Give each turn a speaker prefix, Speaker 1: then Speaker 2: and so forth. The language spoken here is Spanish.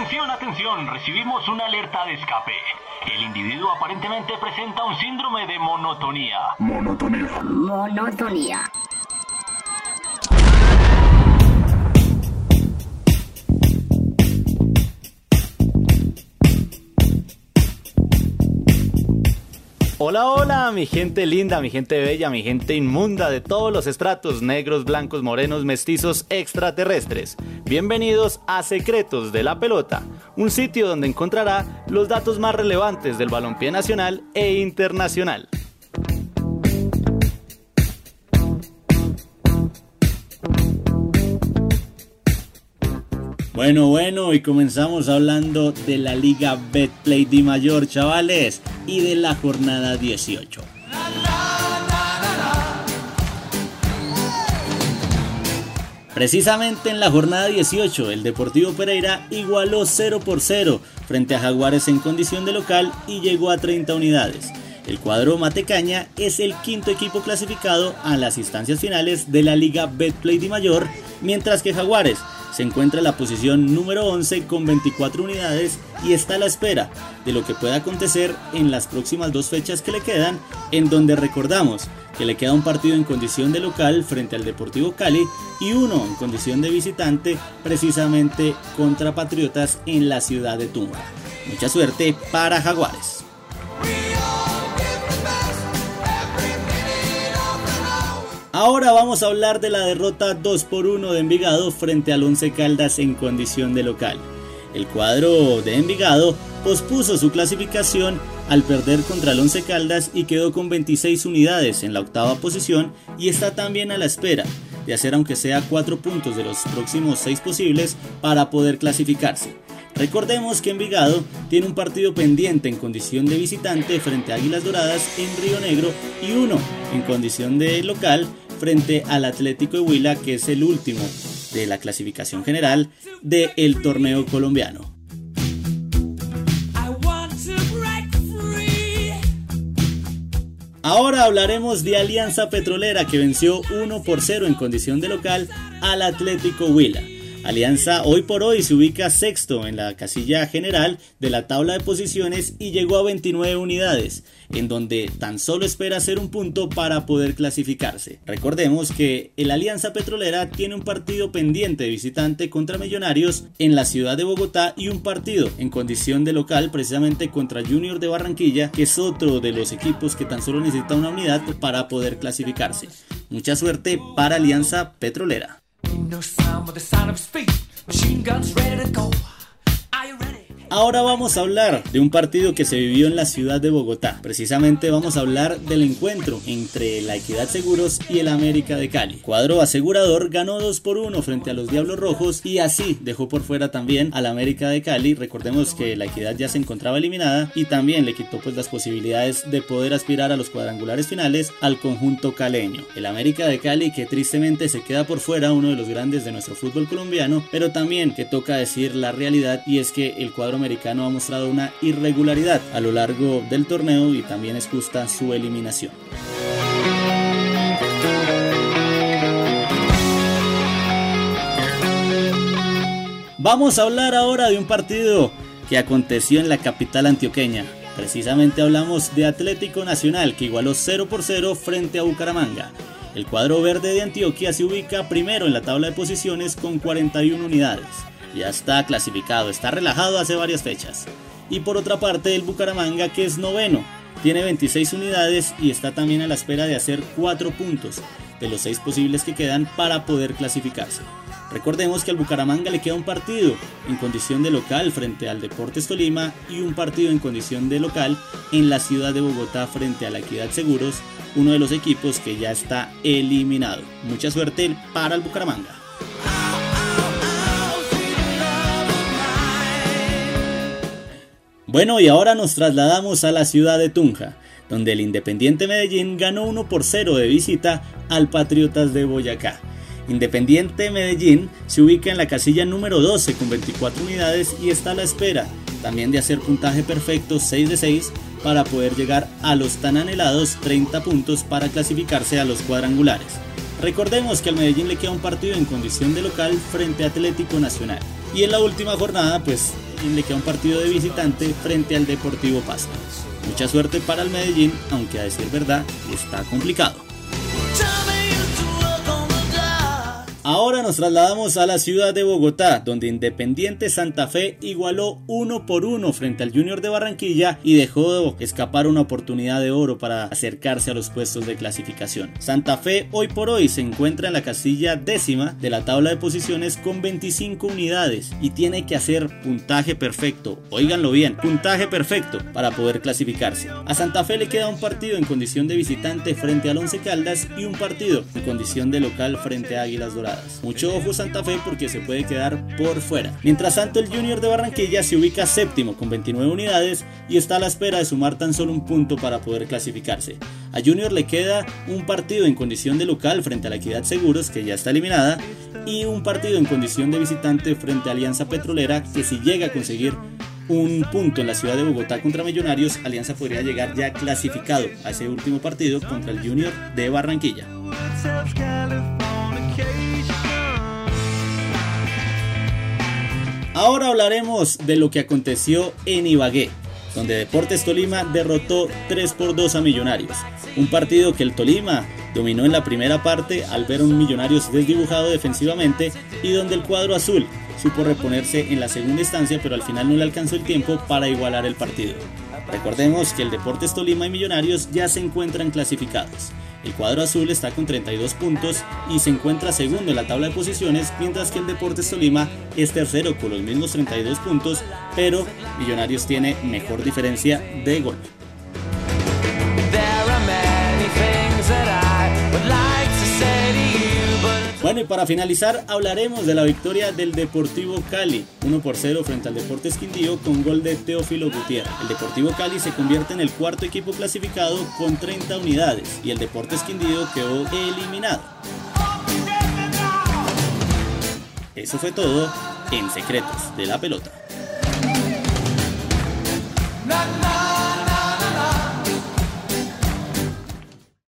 Speaker 1: Atención, atención, recibimos una alerta de escape. El individuo aparentemente presenta un síndrome de monotonía.
Speaker 2: Monotonía.
Speaker 3: Monotonía.
Speaker 4: Hola, hola, mi gente linda, mi gente bella, mi gente inmunda de todos los estratos, negros, blancos, morenos, mestizos, extraterrestres. Bienvenidos a Secretos de la Pelota, un sitio donde encontrará los datos más relevantes del balompié nacional e internacional. Bueno, bueno, y comenzamos hablando de la Liga Betplay Di Mayor, chavales, y de la jornada 18. Precisamente en la jornada 18, el Deportivo Pereira igualó 0 por 0 frente a Jaguares en condición de local y llegó a 30 unidades. El cuadro Matecaña es el quinto equipo clasificado a las instancias finales de la Liga Betplay Di Mayor, mientras que Jaguares se encuentra en la posición número 11 con 24 unidades y está a la espera de lo que pueda acontecer en las próximas dos fechas que le quedan, en donde recordamos que le queda un partido en condición de local frente al Deportivo Cali y uno en condición de visitante precisamente contra Patriotas en la ciudad de Tunja. Mucha suerte para Jaguares. Ahora vamos a hablar de la derrota 2 por 1 de Envigado frente al Once Caldas en condición de local. El cuadro de Envigado pospuso su clasificación al perder contra el Once Caldas y quedó con 26 unidades en la octava posición y está también a la espera de hacer aunque sea 4 puntos de los próximos 6 posibles para poder clasificarse. Recordemos que Envigado tiene un partido pendiente en condición de visitante frente a Águilas Doradas en Río Negro y uno en condición de local frente al Atlético Huila, que es el último de la clasificación general del torneo colombiano. Ahora hablaremos de Alianza Petrolera que venció 1 por 0 en condición de local al Atlético Huila. Alianza hoy por hoy se ubica sexto en la casilla general de la tabla de posiciones y llegó a 29 unidades, en donde tan solo espera hacer un punto para poder clasificarse. Recordemos que el Alianza Petrolera tiene un partido pendiente de visitante contra Millonarios en la ciudad de Bogotá y un partido en condición de local precisamente contra Junior de Barranquilla, que es otro de los equipos que tan solo necesita una unidad para poder clasificarse. Mucha suerte para Alianza Petrolera. Guns ready Ahora vamos a hablar de un partido que se vivió en la ciudad de Bogotá. Precisamente vamos a hablar del encuentro entre la Equidad Seguros y el América de Cali. Cuadro asegurador ganó 2 por 1 frente a los Diablos Rojos y así dejó por fuera también al América de Cali. Recordemos que la Equidad ya se encontraba eliminada y también le quitó pues las posibilidades de poder aspirar a los cuadrangulares finales al conjunto caleño. El América de Cali que tristemente se queda por fuera, uno de los grandes de nuestro fútbol colombiano, pero también que toca decir la realidad y es que el cuadro americano ha mostrado una irregularidad a lo largo del torneo y también es justa su eliminación. Vamos a hablar ahora de un partido que aconteció en la capital antioqueña. Precisamente hablamos de Atlético Nacional que igualó 0 por 0 frente a Bucaramanga. El cuadro verde de Antioquia se ubica primero en la tabla de posiciones con 41 unidades ya está clasificado, está relajado hace varias fechas. Y por otra parte el Bucaramanga que es noveno, tiene 26 unidades y está también a la espera de hacer 4 puntos de los 6 posibles que quedan para poder clasificarse. Recordemos que al Bucaramanga le queda un partido en condición de local frente al Deportes Tolima y un partido en condición de local en la ciudad de Bogotá frente a la Equidad Seguros, uno de los equipos que ya está eliminado. Mucha suerte para el Bucaramanga. Bueno, y ahora nos trasladamos a la ciudad de Tunja, donde el Independiente Medellín ganó 1 por 0 de visita al Patriotas de Boyacá. Independiente Medellín se ubica en la casilla número 12 con 24 unidades y está a la espera también de hacer puntaje perfecto 6 de 6 para poder llegar a los tan anhelados 30 puntos para clasificarse a los cuadrangulares. Recordemos que al Medellín le queda un partido en condición de local frente a Atlético Nacional. Y en la última jornada, pues Medellín le queda un partido de visitante frente al Deportivo Pasto. Mucha suerte para el Medellín, aunque a decir verdad está complicado. Ahora nos trasladamos a la ciudad de Bogotá, donde Independiente Santa Fe igualó uno por uno frente al Junior de Barranquilla y dejó escapar una oportunidad de oro para acercarse a los puestos de clasificación. Santa Fe hoy por hoy se encuentra en la casilla décima de la tabla de posiciones con 25 unidades y tiene que hacer puntaje perfecto, oíganlo bien, puntaje perfecto para poder clasificarse. A Santa Fe le queda un partido en condición de visitante frente al Once Caldas y un partido en condición de local frente a Águilas Doradas. Mucho ojo Santa Fe porque se puede quedar por fuera. Mientras tanto el Junior de Barranquilla se ubica séptimo con 29 unidades y está a la espera de sumar tan solo un punto para poder clasificarse. A Junior le queda un partido en condición de local frente a la Equidad Seguros que ya está eliminada y un partido en condición de visitante frente a Alianza Petrolera que si llega a conseguir un punto en la ciudad de Bogotá contra Millonarios, Alianza podría llegar ya clasificado a ese último partido contra el Junior de Barranquilla. Ahora hablaremos de lo que aconteció en Ibagué, donde Deportes Tolima derrotó 3 por 2 a Millonarios. Un partido que el Tolima dominó en la primera parte al ver a un Millonarios desdibujado defensivamente y donde el cuadro azul supo reponerse en la segunda instancia pero al final no le alcanzó el tiempo para igualar el partido. Recordemos que el Deportes Tolima y Millonarios ya se encuentran clasificados. El cuadro azul está con 32 puntos y se encuentra segundo en la tabla de posiciones, mientras que el Deportes Tolima es tercero con los mismos 32 puntos, pero Millonarios tiene mejor diferencia de gol. Bueno, y para finalizar hablaremos de la victoria del Deportivo Cali, 1 por 0 frente al Deportes Quindío con gol de Teófilo Gutiérrez. El Deportivo Cali se convierte en el cuarto equipo clasificado con 30 unidades y el Deportes Quindío quedó eliminado. Eso fue todo en Secretos de la Pelota.